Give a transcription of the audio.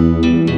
Música